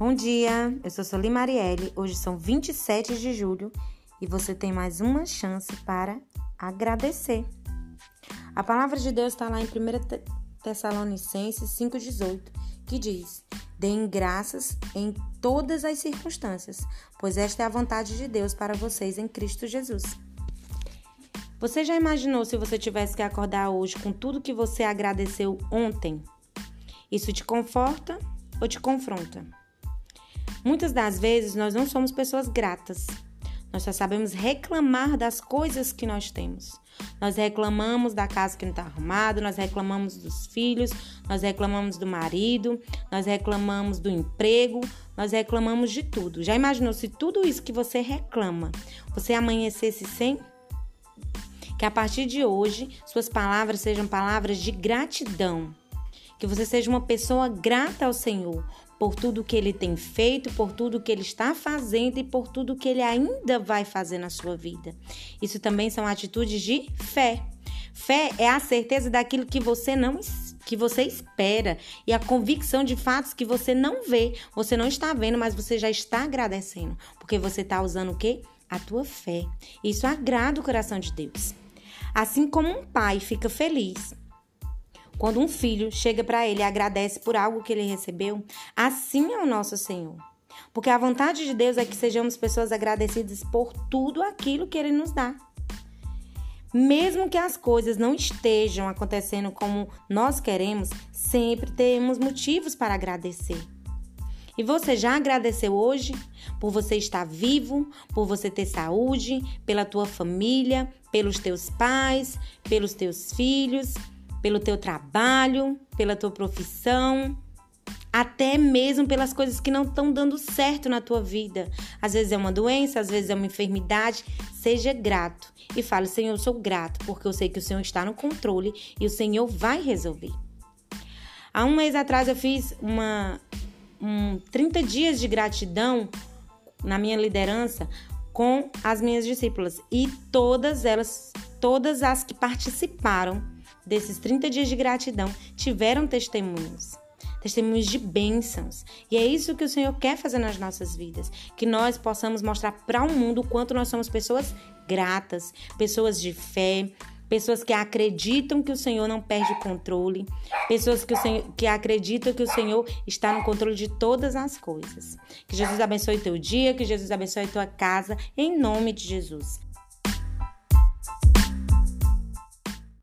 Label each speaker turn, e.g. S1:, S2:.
S1: Bom dia, eu sou Soli Marielle. Hoje são 27 de julho e você tem mais uma chance para agradecer. A palavra de Deus está lá em 1 Tessalonicenses 5,18, que diz: Deem graças em todas as circunstâncias, pois esta é a vontade de Deus para vocês em Cristo Jesus. Você já imaginou se você tivesse que acordar hoje com tudo que você agradeceu ontem? Isso te conforta ou te confronta? Muitas das vezes nós não somos pessoas gratas. Nós só sabemos reclamar das coisas que nós temos. Nós reclamamos da casa que não está arrumada, nós reclamamos dos filhos, nós reclamamos do marido, nós reclamamos do emprego, nós reclamamos de tudo. Já imaginou se tudo isso que você reclama, você amanhecesse sem? Que a partir de hoje suas palavras sejam palavras de gratidão. Que você seja uma pessoa grata ao Senhor por tudo que ele tem feito, por tudo que ele está fazendo e por tudo que ele ainda vai fazer na sua vida. Isso também são atitudes de fé. Fé é a certeza daquilo que você não que você espera e a convicção de fatos que você não vê, você não está vendo, mas você já está agradecendo, porque você está usando o quê? A tua fé. Isso agrada o coração de Deus. Assim como um pai fica feliz quando um filho chega para ele e agradece por algo que ele recebeu, assim é o nosso Senhor. Porque a vontade de Deus é que sejamos pessoas agradecidas por tudo aquilo que ele nos dá. Mesmo que as coisas não estejam acontecendo como nós queremos, sempre temos motivos para agradecer. E você já agradeceu hoje por você estar vivo, por você ter saúde, pela tua família, pelos teus pais, pelos teus filhos, pelo teu trabalho, pela tua profissão, até mesmo pelas coisas que não estão dando certo na tua vida. Às vezes é uma doença, às vezes é uma enfermidade. Seja grato e fale: Senhor, eu sou grato porque eu sei que o Senhor está no controle e o Senhor vai resolver. Há um mês atrás eu fiz uma um 30 dias de gratidão na minha liderança com as minhas discípulas e todas elas, todas as que participaram desses 30 dias de gratidão tiveram testemunhos. Testemunhos de bênçãos. E é isso que o Senhor quer fazer nas nossas vidas. Que nós possamos mostrar para o mundo o quanto nós somos pessoas gratas, pessoas de fé, pessoas que acreditam que o Senhor não perde o controle, pessoas que, o Senhor, que acreditam que o Senhor está no controle de todas as coisas. Que Jesus abençoe teu dia, que Jesus abençoe tua casa, em nome de Jesus.